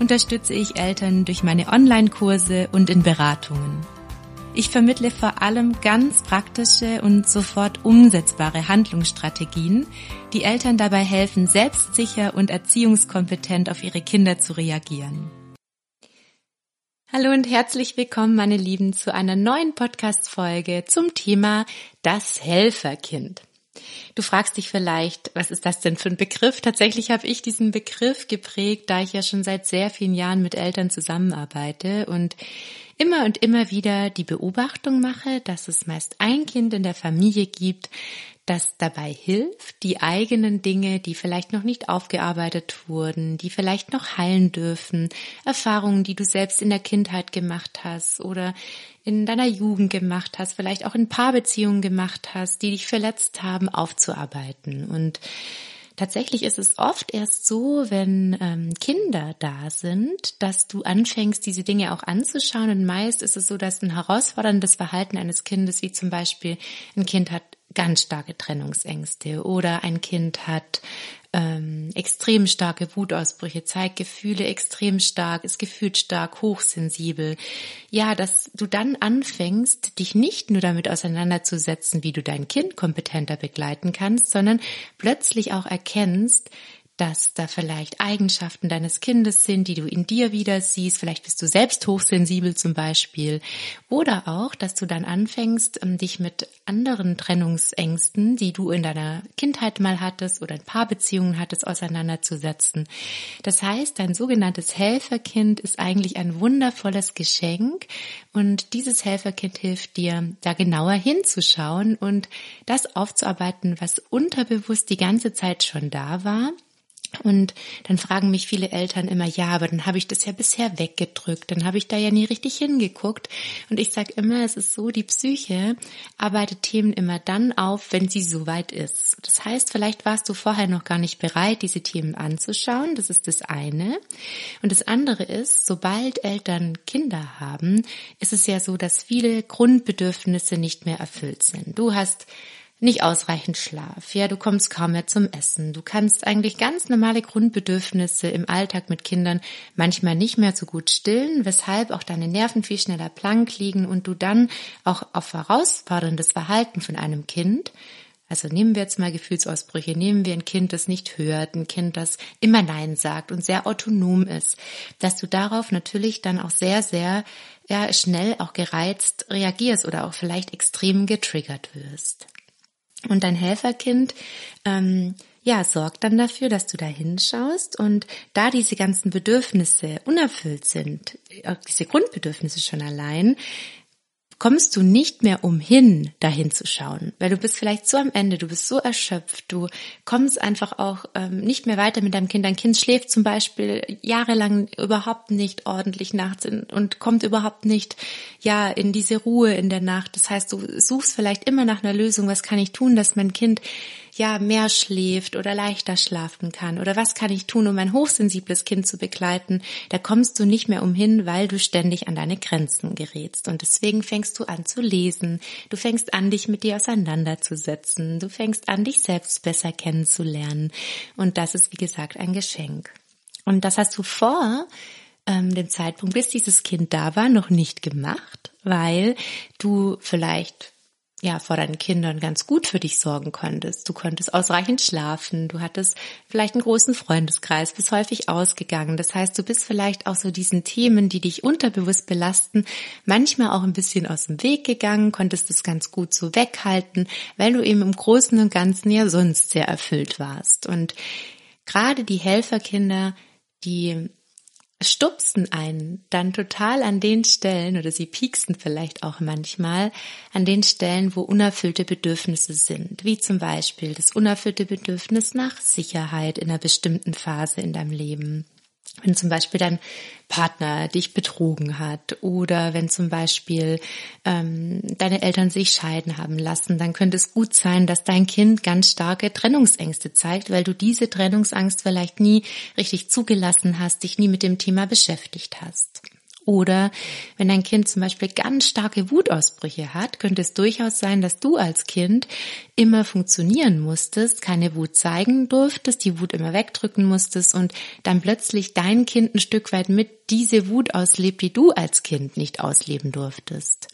unterstütze ich Eltern durch meine Online-Kurse und in Beratungen. Ich vermittle vor allem ganz praktische und sofort umsetzbare Handlungsstrategien, die Eltern dabei helfen, selbstsicher und erziehungskompetent auf ihre Kinder zu reagieren. Hallo und herzlich willkommen, meine Lieben, zu einer neuen Podcast-Folge zum Thema das Helferkind. Du fragst dich vielleicht, was ist das denn für ein Begriff? Tatsächlich habe ich diesen Begriff geprägt, da ich ja schon seit sehr vielen Jahren mit Eltern zusammenarbeite und immer und immer wieder die Beobachtung mache, dass es meist ein Kind in der Familie gibt, das dabei hilft, die eigenen Dinge, die vielleicht noch nicht aufgearbeitet wurden, die vielleicht noch heilen dürfen, Erfahrungen, die du selbst in der Kindheit gemacht hast oder in deiner Jugend gemacht hast, vielleicht auch in Paarbeziehungen gemacht hast, die dich verletzt haben, aufzuarbeiten. Und Tatsächlich ist es oft erst so, wenn ähm, Kinder da sind, dass du anfängst, diese Dinge auch anzuschauen. Und meist ist es so, dass ein herausforderndes Verhalten eines Kindes, wie zum Beispiel ein Kind hat ganz starke Trennungsängste oder ein Kind hat ähm, extrem starke Wutausbrüche, zeigt Gefühle extrem stark, ist gefühlt stark, hochsensibel. Ja, dass du dann anfängst, dich nicht nur damit auseinanderzusetzen, wie du dein Kind kompetenter begleiten kannst, sondern plötzlich auch erkennst, dass da vielleicht Eigenschaften deines Kindes sind, die du in dir wieder siehst. Vielleicht bist du selbst hochsensibel zum Beispiel. Oder auch, dass du dann anfängst, ähm, dich mit anderen Trennungsängsten, die du in deiner Kindheit mal hattest oder ein paar Beziehungen hattest, auseinanderzusetzen. Das heißt, dein sogenanntes Helferkind ist eigentlich ein wundervolles Geschenk und dieses Helferkind hilft dir, da genauer hinzuschauen und das aufzuarbeiten, was unterbewusst die ganze Zeit schon da war und dann fragen mich viele Eltern immer, ja, aber dann habe ich das ja bisher weggedrückt, dann habe ich da ja nie richtig hingeguckt. Und ich sage immer, es ist so, die Psyche arbeitet Themen immer dann auf, wenn sie soweit ist. Das heißt, vielleicht warst du vorher noch gar nicht bereit, diese Themen anzuschauen. Das ist das eine. Und das andere ist, sobald Eltern Kinder haben, ist es ja so, dass viele Grundbedürfnisse nicht mehr erfüllt sind. Du hast nicht ausreichend Schlaf, ja, du kommst kaum mehr zum Essen, du kannst eigentlich ganz normale Grundbedürfnisse im Alltag mit Kindern manchmal nicht mehr so gut stillen, weshalb auch deine Nerven viel schneller blank liegen und du dann auch auf herausforderndes Verhalten von einem Kind also nehmen wir jetzt mal Gefühlsausbrüche, nehmen wir ein Kind, das nicht hört, ein Kind, das immer Nein sagt und sehr autonom ist, dass du darauf natürlich dann auch sehr, sehr ja, schnell auch gereizt reagierst oder auch vielleicht extrem getriggert wirst. Und dein Helferkind, ähm, ja, sorgt dann dafür, dass du da hinschaust und da diese ganzen Bedürfnisse unerfüllt sind, diese Grundbedürfnisse schon allein, kommst du nicht mehr umhin, dahin zu schauen, weil du bist vielleicht so am Ende, du bist so erschöpft, du kommst einfach auch ähm, nicht mehr weiter mit deinem Kind. Dein Kind schläft zum Beispiel jahrelang überhaupt nicht ordentlich nachts und kommt überhaupt nicht ja in diese Ruhe in der Nacht. Das heißt, du suchst vielleicht immer nach einer Lösung. Was kann ich tun, dass mein Kind ja mehr schläft oder leichter schlafen kann oder was kann ich tun, um ein hochsensibles Kind zu begleiten, da kommst du nicht mehr umhin, weil du ständig an deine Grenzen gerätst. Und deswegen fängst du an zu lesen, du fängst an, dich mit dir auseinanderzusetzen, du fängst an, dich selbst besser kennenzulernen. Und das ist wie gesagt ein Geschenk. Und das hast du vor ähm, dem Zeitpunkt, bis dieses Kind da war, noch nicht gemacht, weil du vielleicht ja, vor deinen Kindern ganz gut für dich sorgen konntest. Du konntest ausreichend schlafen, du hattest vielleicht einen großen Freundeskreis, bist häufig ausgegangen. Das heißt, du bist vielleicht auch so diesen Themen, die dich unterbewusst belasten, manchmal auch ein bisschen aus dem Weg gegangen, konntest es ganz gut so weghalten, weil du eben im Großen und Ganzen ja sonst sehr erfüllt warst. Und gerade die Helferkinder, die stupsen einen dann total an den Stellen oder sie pieksen vielleicht auch manchmal an den Stellen, wo unerfüllte Bedürfnisse sind, wie zum Beispiel das unerfüllte Bedürfnis nach Sicherheit in einer bestimmten Phase in deinem Leben wenn zum Beispiel dein Partner dich betrogen hat oder wenn zum Beispiel ähm, deine Eltern sich scheiden haben lassen, dann könnte es gut sein, dass dein Kind ganz starke Trennungsängste zeigt, weil du diese Trennungsangst vielleicht nie richtig zugelassen hast, dich nie mit dem Thema beschäftigt hast. Oder wenn dein Kind zum Beispiel ganz starke Wutausbrüche hat, könnte es durchaus sein, dass du als Kind immer funktionieren musstest, keine Wut zeigen durftest, die Wut immer wegdrücken musstest und dann plötzlich dein Kind ein Stück weit mit diese Wut auslebt, die du als Kind nicht ausleben durftest.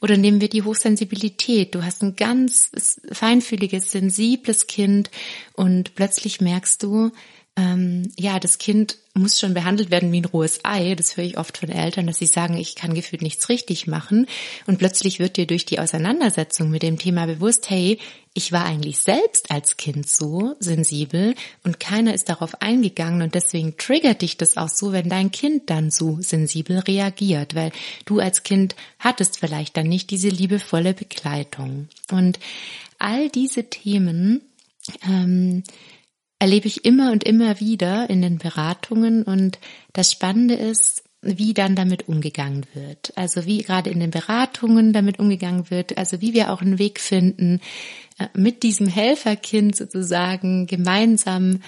Oder nehmen wir die Hochsensibilität. Du hast ein ganz feinfühliges, sensibles Kind und plötzlich merkst du, ähm, ja, das Kind muss schon behandelt werden wie ein rohes Ei. Das höre ich oft von Eltern, dass sie sagen, ich kann gefühlt nichts richtig machen. Und plötzlich wird dir durch die Auseinandersetzung mit dem Thema bewusst, hey, ich war eigentlich selbst als Kind so sensibel und keiner ist darauf eingegangen und deswegen triggert dich das auch so, wenn dein Kind dann so sensibel reagiert, weil du als Kind hattest vielleicht dann nicht diese liebevolle Begleitung. Und all diese Themen, ähm, erlebe ich immer und immer wieder in den Beratungen und das Spannende ist, wie dann damit umgegangen wird. Also wie gerade in den Beratungen damit umgegangen wird, also wie wir auch einen Weg finden, äh, mit diesem Helferkind sozusagen gemeinsam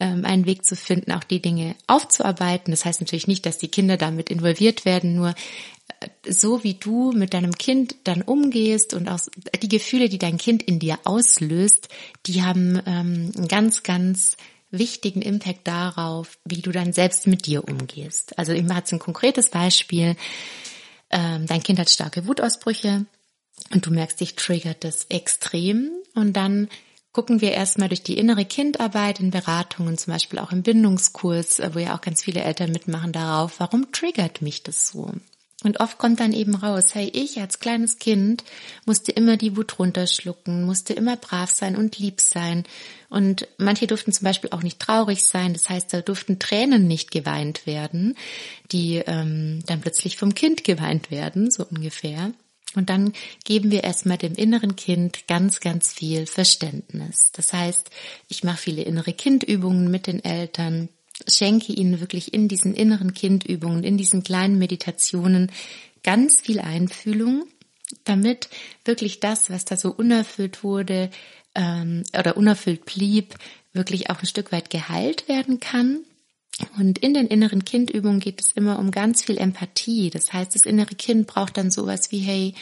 ähm, einen Weg zu finden, auch die Dinge aufzuarbeiten. Das heißt natürlich nicht, dass die Kinder damit involviert werden, nur so wie du mit deinem Kind dann umgehst und auch die Gefühle, die dein Kind in dir auslöst, die haben ähm, einen ganz, ganz wichtigen Impact darauf, wie du dann selbst mit dir umgehst. Also immer hat ein konkretes Beispiel. Ähm, dein Kind hat starke Wutausbrüche und du merkst, dich triggert das extrem und dann gucken wir erstmal durch die innere Kindarbeit in Beratungen, zum Beispiel auch im Bindungskurs, wo ja auch ganz viele Eltern mitmachen darauf, warum triggert mich das so? Und oft kommt dann eben raus, hey, ich als kleines Kind musste immer die Wut runterschlucken, musste immer brav sein und lieb sein. Und manche durften zum Beispiel auch nicht traurig sein. Das heißt, da durften Tränen nicht geweint werden, die ähm, dann plötzlich vom Kind geweint werden, so ungefähr. Und dann geben wir erstmal dem inneren Kind ganz, ganz viel Verständnis. Das heißt, ich mache viele innere Kindübungen mit den Eltern schenke ihnen wirklich in diesen inneren Kindübungen, in diesen kleinen Meditationen ganz viel Einfühlung, damit wirklich das, was da so unerfüllt wurde ähm, oder unerfüllt blieb, wirklich auch ein Stück weit geheilt werden kann und in den inneren Kindübungen geht es immer um ganz viel Empathie. Das heißt, das innere Kind braucht dann sowas wie, hey,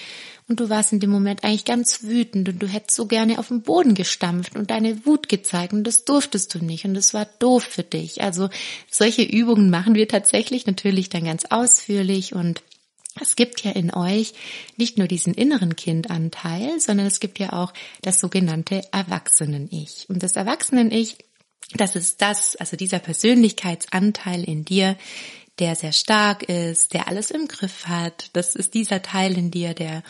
und du warst in dem Moment eigentlich ganz wütend und du hättest so gerne auf den Boden gestampft und deine Wut gezeigt und das durftest du nicht und das war doof für dich. Also solche Übungen machen wir tatsächlich natürlich dann ganz ausführlich und es gibt ja in euch nicht nur diesen inneren Kindanteil, sondern es gibt ja auch das sogenannte Erwachsenen-Ich. Und das Erwachsenen-Ich das ist das, also dieser Persönlichkeitsanteil in dir, der sehr stark ist, der alles im Griff hat. Das ist dieser Teil in dir, der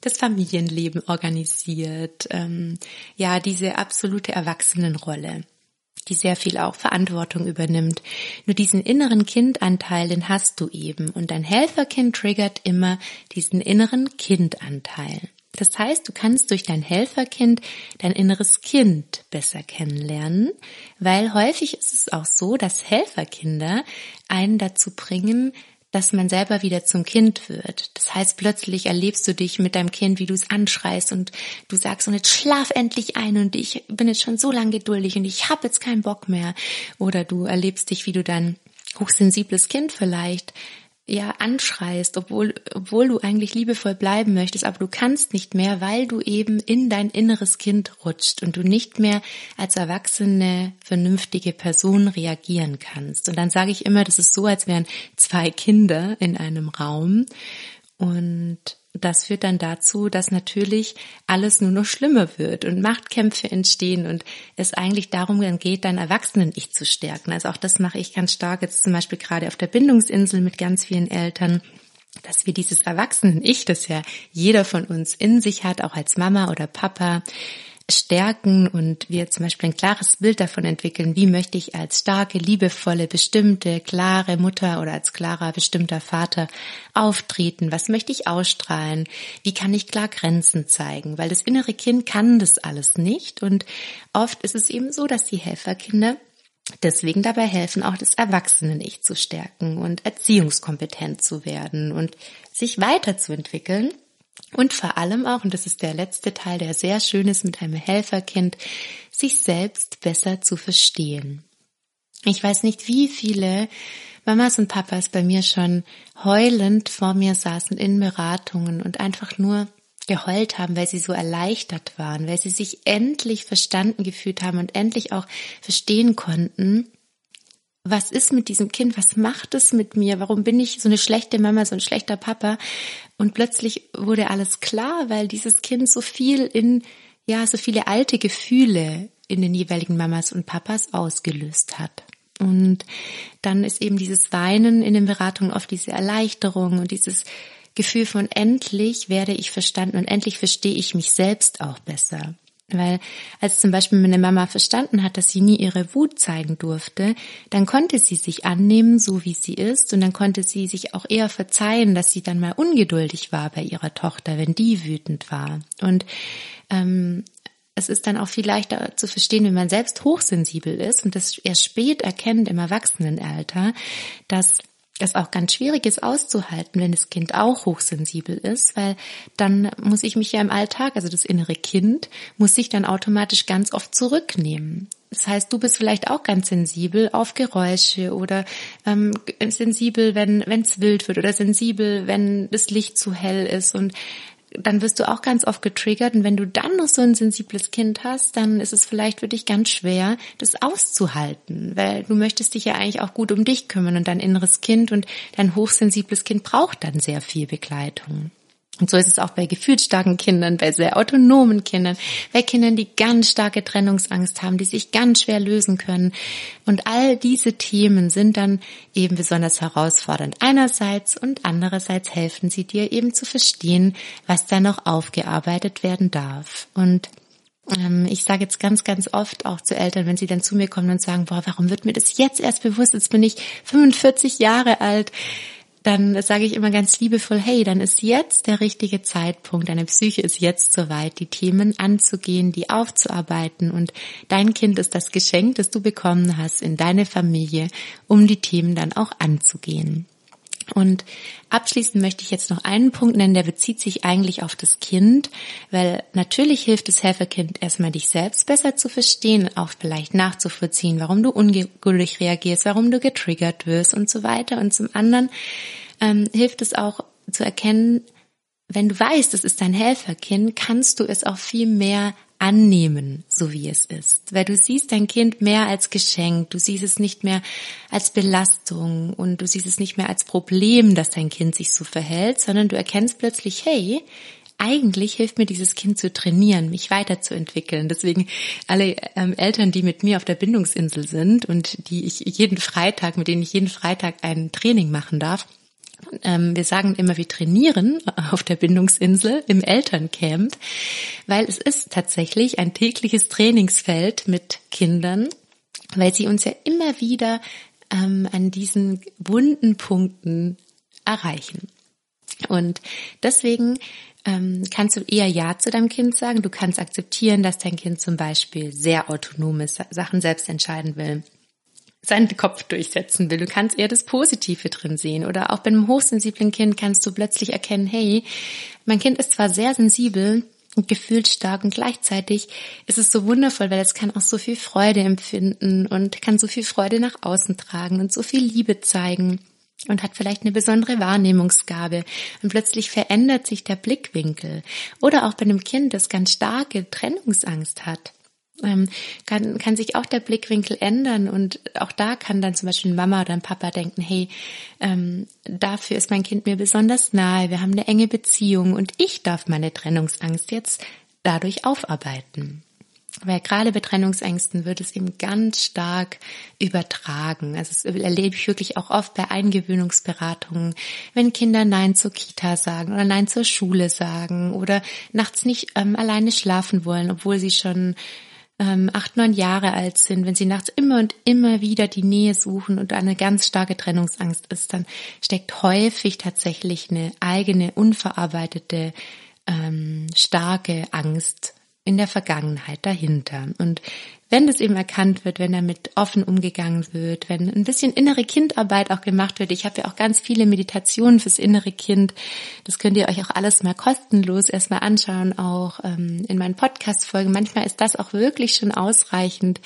das Familienleben organisiert. Ähm, ja, diese absolute Erwachsenenrolle, die sehr viel auch Verantwortung übernimmt. Nur diesen inneren Kindanteil, den hast du eben. Und dein Helferkind triggert immer diesen inneren Kindanteil. Das heißt, du kannst durch dein Helferkind dein inneres Kind besser kennenlernen, weil häufig ist es auch so, dass Helferkinder einen dazu bringen, dass man selber wieder zum Kind wird. Das heißt, plötzlich erlebst du dich mit deinem Kind, wie du es anschreist und du sagst, und jetzt schlaf endlich ein und ich bin jetzt schon so lange geduldig und ich habe jetzt keinen Bock mehr. Oder du erlebst dich, wie du dein hochsensibles Kind vielleicht ja anschreist, obwohl, obwohl du eigentlich liebevoll bleiben möchtest, aber du kannst nicht mehr, weil du eben in dein inneres Kind rutscht und du nicht mehr als erwachsene, vernünftige Person reagieren kannst. Und dann sage ich immer, das ist so, als wären zwei Kinder in einem Raum und das führt dann dazu, dass natürlich alles nur noch schlimmer wird und Machtkämpfe entstehen und es eigentlich darum geht, dein Erwachsenen-Ich zu stärken. Also auch das mache ich ganz stark jetzt zum Beispiel gerade auf der Bindungsinsel mit ganz vielen Eltern, dass wir dieses Erwachsenen-Ich, das ja jeder von uns in sich hat, auch als Mama oder Papa, stärken und wir zum Beispiel ein klares Bild davon entwickeln, wie möchte ich als starke, liebevolle, bestimmte, klare Mutter oder als klarer, bestimmter Vater auftreten, was möchte ich ausstrahlen, wie kann ich klar Grenzen zeigen, weil das innere Kind kann das alles nicht und oft ist es eben so, dass die Helferkinder deswegen dabei helfen, auch das Erwachsenen-Ich zu stärken und erziehungskompetent zu werden und sich weiterzuentwickeln. Und vor allem auch, und das ist der letzte Teil, der sehr schön ist mit einem Helferkind, sich selbst besser zu verstehen. Ich weiß nicht, wie viele Mamas und Papas bei mir schon heulend vor mir saßen in Beratungen und einfach nur geheult haben, weil sie so erleichtert waren, weil sie sich endlich verstanden gefühlt haben und endlich auch verstehen konnten, was ist mit diesem Kind, was macht es mit mir, warum bin ich so eine schlechte Mama, so ein schlechter Papa. Und plötzlich wurde alles klar, weil dieses Kind so viel in, ja, so viele alte Gefühle in den jeweiligen Mamas und Papas ausgelöst hat. Und dann ist eben dieses Weinen in den Beratungen oft diese Erleichterung und dieses Gefühl von endlich werde ich verstanden und endlich verstehe ich mich selbst auch besser. Weil als zum Beispiel meine Mama verstanden hat, dass sie nie ihre Wut zeigen durfte, dann konnte sie sich annehmen, so wie sie ist, und dann konnte sie sich auch eher verzeihen, dass sie dann mal ungeduldig war bei ihrer Tochter, wenn die wütend war. Und ähm, es ist dann auch viel leichter zu verstehen, wenn man selbst hochsensibel ist und das erst spät erkennt im Erwachsenenalter, dass es auch ganz schwierig ist auszuhalten, wenn das Kind auch hochsensibel ist, weil dann muss ich mich ja im Alltag, also das innere Kind, muss sich dann automatisch ganz oft zurücknehmen. Das heißt, du bist vielleicht auch ganz sensibel auf Geräusche oder ähm, sensibel, wenn es wild wird oder sensibel, wenn das Licht zu hell ist und dann wirst du auch ganz oft getriggert und wenn du dann noch so ein sensibles Kind hast, dann ist es vielleicht für dich ganz schwer, das auszuhalten, weil du möchtest dich ja eigentlich auch gut um dich kümmern und dein inneres Kind und dein hochsensibles Kind braucht dann sehr viel Begleitung. Und so ist es auch bei gefühlsstarken Kindern, bei sehr autonomen Kindern, bei Kindern, die ganz starke Trennungsangst haben, die sich ganz schwer lösen können. Und all diese Themen sind dann eben besonders herausfordernd einerseits und andererseits helfen sie dir eben zu verstehen, was da noch aufgearbeitet werden darf. Und ähm, ich sage jetzt ganz, ganz oft auch zu Eltern, wenn sie dann zu mir kommen und sagen, boah, warum wird mir das jetzt erst bewusst? Jetzt bin ich 45 Jahre alt dann sage ich immer ganz liebevoll, hey, dann ist jetzt der richtige Zeitpunkt, deine Psyche ist jetzt soweit, die Themen anzugehen, die aufzuarbeiten und dein Kind ist das Geschenk, das du bekommen hast in deine Familie, um die Themen dann auch anzugehen. Und abschließend möchte ich jetzt noch einen Punkt nennen, der bezieht sich eigentlich auf das Kind, weil natürlich hilft das Helferkind erstmal dich selbst besser zu verstehen, auch vielleicht nachzuvollziehen, warum du ungeduldig reagierst, warum du getriggert wirst und so weiter. Und zum anderen ähm, hilft es auch zu erkennen, wenn du weißt, es ist dein Helferkind, kannst du es auch viel mehr annehmen, so wie es ist. Weil du siehst dein Kind mehr als Geschenk, du siehst es nicht mehr als Belastung und du siehst es nicht mehr als Problem, dass dein Kind sich so verhält, sondern du erkennst plötzlich, hey, eigentlich hilft mir dieses Kind zu trainieren, mich weiterzuentwickeln. Deswegen alle ähm, Eltern, die mit mir auf der Bindungsinsel sind und die ich jeden Freitag, mit denen ich jeden Freitag ein Training machen darf, ähm, wir sagen immer, wir trainieren auf der Bindungsinsel im Elterncamp, weil es ist tatsächlich ein tägliches Trainingsfeld mit Kindern, weil sie uns ja immer wieder ähm, an diesen wunden Punkten erreichen. Und deswegen ähm, kannst du eher Ja zu deinem Kind sagen. Du kannst akzeptieren, dass dein Kind zum Beispiel sehr autonome Sachen selbst entscheiden will seinen Kopf durchsetzen will. Du kannst eher das Positive drin sehen. Oder auch bei einem hochsensiblen Kind kannst du plötzlich erkennen, hey, mein Kind ist zwar sehr sensibel und gefühlt stark und gleichzeitig ist es so wundervoll, weil es kann auch so viel Freude empfinden und kann so viel Freude nach außen tragen und so viel Liebe zeigen und hat vielleicht eine besondere Wahrnehmungsgabe und plötzlich verändert sich der Blickwinkel. Oder auch bei einem Kind, das ganz starke Trennungsangst hat kann, kann sich auch der Blickwinkel ändern und auch da kann dann zum Beispiel Mama oder ein Papa denken, hey, ähm, dafür ist mein Kind mir besonders nahe, wir haben eine enge Beziehung und ich darf meine Trennungsangst jetzt dadurch aufarbeiten. Weil gerade bei Trennungsängsten wird es eben ganz stark übertragen. Also das erlebe ich wirklich auch oft bei Eingewöhnungsberatungen, wenn Kinder Nein zur Kita sagen oder Nein zur Schule sagen oder nachts nicht ähm, alleine schlafen wollen, obwohl sie schon ähm, acht, neun Jahre alt sind, wenn sie nachts immer und immer wieder die Nähe suchen und eine ganz starke Trennungsangst ist, dann steckt häufig tatsächlich eine eigene, unverarbeitete, ähm, starke Angst in der Vergangenheit dahinter. Und wenn das eben erkannt wird, wenn damit offen umgegangen wird, wenn ein bisschen innere Kindarbeit auch gemacht wird. Ich habe ja auch ganz viele Meditationen fürs innere Kind. Das könnt ihr euch auch alles mal kostenlos erstmal anschauen, auch ähm, in meinen Podcast-Folgen. Manchmal ist das auch wirklich schon ausreichend.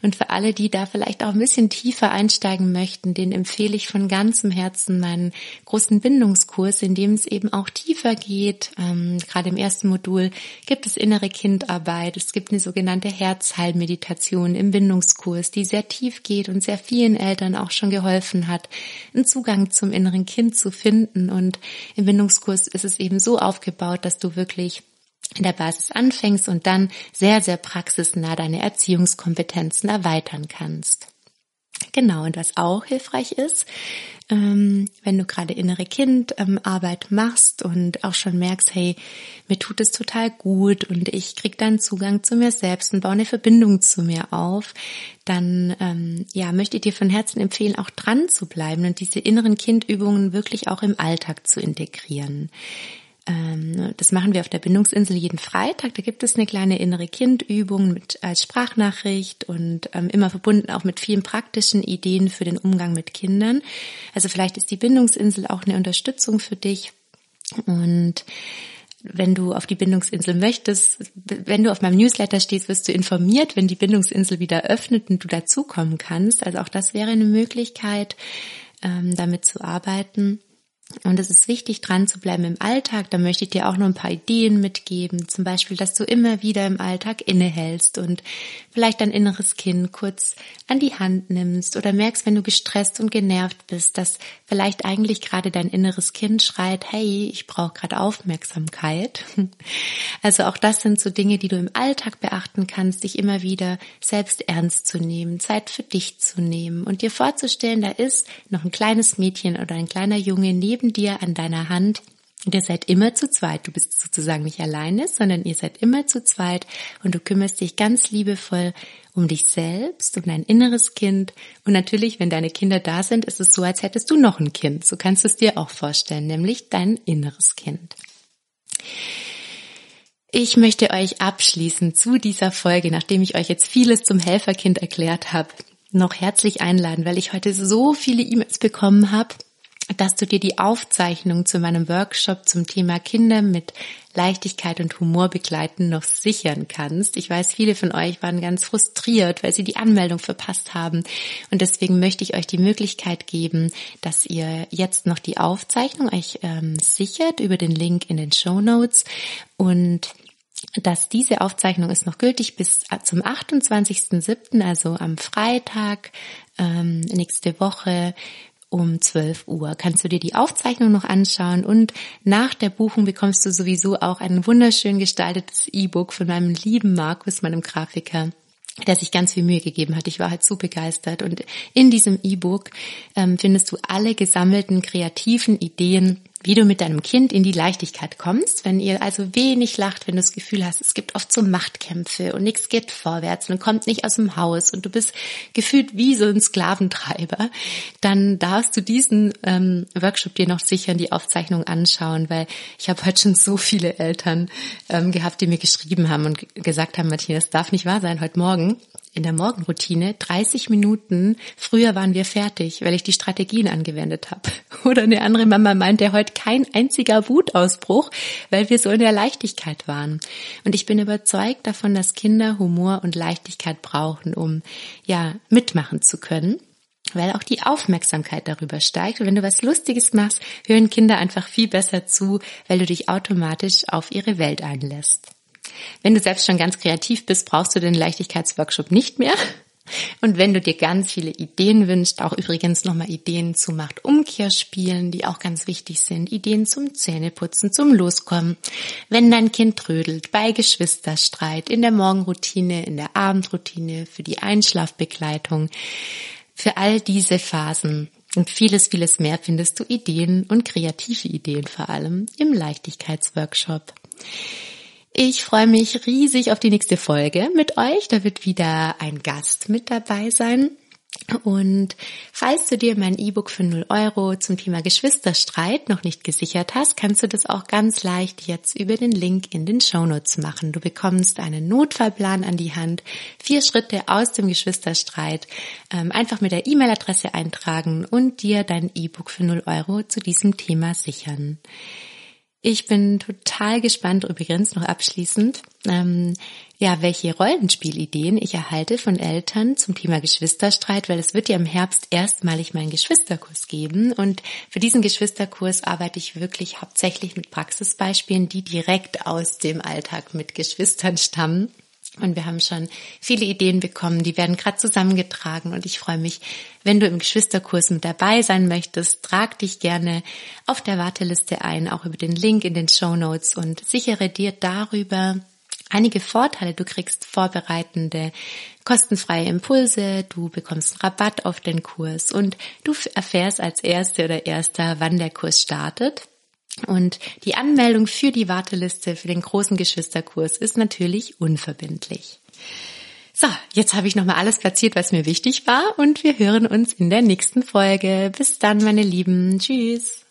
Und für alle, die da vielleicht auch ein bisschen tiefer einsteigen möchten, den empfehle ich von ganzem Herzen meinen großen Bindungskurs, in dem es eben auch tiefer geht. Ähm, gerade im ersten Modul gibt es innere Kindarbeit. Es gibt eine sogenannte Herzheilmeditation Meditation im Bindungskurs, die sehr tief geht und sehr vielen Eltern auch schon geholfen hat, einen Zugang zum inneren Kind zu finden. Und im Bindungskurs ist es eben so aufgebaut, dass du wirklich in der Basis anfängst und dann sehr, sehr praxisnah deine Erziehungskompetenzen erweitern kannst. Genau, und was auch hilfreich ist, ähm, wenn du gerade innere Kindarbeit ähm, machst und auch schon merkst, hey, mir tut es total gut und ich krieg dann Zugang zu mir selbst und baue eine Verbindung zu mir auf, dann ähm, ja möchte ich dir von Herzen empfehlen, auch dran zu bleiben und diese inneren Kindübungen wirklich auch im Alltag zu integrieren. Ähm, das machen wir auf der Bindungsinsel jeden Freitag. Da gibt es eine kleine innere Kindübung mit als Sprachnachricht und ähm, immer verbunden auch mit vielen praktischen Ideen für den Umgang mit Kindern. Also vielleicht ist die Bindungsinsel auch eine Unterstützung für dich und wenn du auf die Bindungsinsel möchtest, wenn du auf meinem Newsletter stehst, wirst du informiert, wenn die Bindungsinsel wieder öffnet und du dazukommen kannst. Also auch das wäre eine Möglichkeit, ähm, damit zu arbeiten. Und es ist wichtig, dran zu bleiben im Alltag. Da möchte ich dir auch noch ein paar Ideen mitgeben. Zum Beispiel, dass du immer wieder im Alltag innehältst und vielleicht dein inneres Kind kurz an die Hand nimmst oder merkst, wenn du gestresst und genervt bist, dass vielleicht eigentlich gerade dein inneres Kind schreit, hey, ich brauche gerade Aufmerksamkeit. Also auch das sind so Dinge, die du im Alltag beachten kannst, dich immer wieder selbst ernst zu nehmen, Zeit für dich zu nehmen und dir vorzustellen, da ist noch ein kleines Mädchen oder ein kleiner Junge neben dir an deiner Hand und ihr seid immer zu zweit. Du bist sozusagen nicht alleine, sondern ihr seid immer zu zweit und du kümmerst dich ganz liebevoll um dich selbst, um dein inneres Kind. Und natürlich, wenn deine Kinder da sind, ist es so, als hättest du noch ein Kind. So kannst du es dir auch vorstellen, nämlich dein inneres Kind. Ich möchte euch abschließen zu dieser Folge, nachdem ich euch jetzt vieles zum Helferkind erklärt habe, noch herzlich einladen, weil ich heute so viele E-Mails bekommen habe dass du dir die Aufzeichnung zu meinem Workshop zum Thema Kinder mit Leichtigkeit und Humor begleiten noch sichern kannst. Ich weiß, viele von euch waren ganz frustriert, weil sie die Anmeldung verpasst haben. Und deswegen möchte ich euch die Möglichkeit geben, dass ihr jetzt noch die Aufzeichnung euch ähm, sichert über den Link in den Show Notes und dass diese Aufzeichnung ist noch gültig bis zum 28.07., also am Freitag ähm, nächste Woche um 12 Uhr. Kannst du dir die Aufzeichnung noch anschauen und nach der Buchung bekommst du sowieso auch ein wunderschön gestaltetes E-Book von meinem lieben Markus, meinem Grafiker der sich ganz viel Mühe gegeben hat. Ich war halt so begeistert. Und in diesem E-Book ähm, findest du alle gesammelten kreativen Ideen wie du mit deinem Kind in die Leichtigkeit kommst, wenn ihr also wenig lacht, wenn du das Gefühl hast, es gibt oft so Machtkämpfe und nichts geht vorwärts, man kommt nicht aus dem Haus und du bist gefühlt wie so ein Sklaventreiber, dann darfst du diesen ähm, Workshop dir noch sicher in die Aufzeichnung anschauen, weil ich habe heute schon so viele Eltern ähm, gehabt, die mir geschrieben haben und gesagt haben, Martina, das darf nicht wahr sein, heute Morgen in der Morgenroutine 30 Minuten früher waren wir fertig, weil ich die Strategien angewendet habe. Oder eine andere Mama meinte heute kein einziger Wutausbruch, weil wir so in der Leichtigkeit waren. Und ich bin überzeugt davon, dass Kinder Humor und Leichtigkeit brauchen, um ja mitmachen zu können weil auch die Aufmerksamkeit darüber steigt. Und wenn du was Lustiges machst, hören Kinder einfach viel besser zu, weil du dich automatisch auf ihre Welt einlässt. Wenn du selbst schon ganz kreativ bist, brauchst du den Leichtigkeitsworkshop nicht mehr. Und wenn du dir ganz viele Ideen wünschst, auch übrigens nochmal Ideen zu Macht-Umkehrspielen, die auch ganz wichtig sind, Ideen zum Zähneputzen, zum Loskommen, wenn dein Kind trödelt, bei Geschwisterstreit, in der Morgenroutine, in der Abendroutine, für die Einschlafbegleitung, für all diese Phasen und vieles, vieles mehr findest du Ideen und kreative Ideen vor allem im Leichtigkeitsworkshop. Ich freue mich riesig auf die nächste Folge mit euch. Da wird wieder ein Gast mit dabei sein. Und falls du dir mein E-Book für 0 Euro zum Thema Geschwisterstreit noch nicht gesichert hast, kannst du das auch ganz leicht jetzt über den Link in den Show Notes machen. Du bekommst einen Notfallplan an die Hand, vier Schritte aus dem Geschwisterstreit, ähm, einfach mit der E-Mail-Adresse eintragen und dir dein E-Book für 0 Euro zu diesem Thema sichern. Ich bin total gespannt, übrigens noch abschließend, ähm, ja, welche Rollenspielideen ich erhalte von Eltern zum Thema Geschwisterstreit, weil es wird ja im Herbst erstmalig meinen Geschwisterkurs geben und für diesen Geschwisterkurs arbeite ich wirklich hauptsächlich mit Praxisbeispielen, die direkt aus dem Alltag mit Geschwistern stammen. Und wir haben schon viele Ideen bekommen, die werden gerade zusammengetragen und ich freue mich, wenn du im Geschwisterkurs mit dabei sein möchtest, trag dich gerne auf der Warteliste ein, auch über den Link in den Show Notes und sichere dir darüber einige Vorteile. Du kriegst vorbereitende, kostenfreie Impulse, du bekommst Rabatt auf den Kurs und du erfährst als Erste oder Erster, wann der Kurs startet. Und die Anmeldung für die Warteliste für den großen Geschwisterkurs ist natürlich unverbindlich. So, jetzt habe ich nochmal alles platziert, was mir wichtig war und wir hören uns in der nächsten Folge. Bis dann, meine Lieben. Tschüss.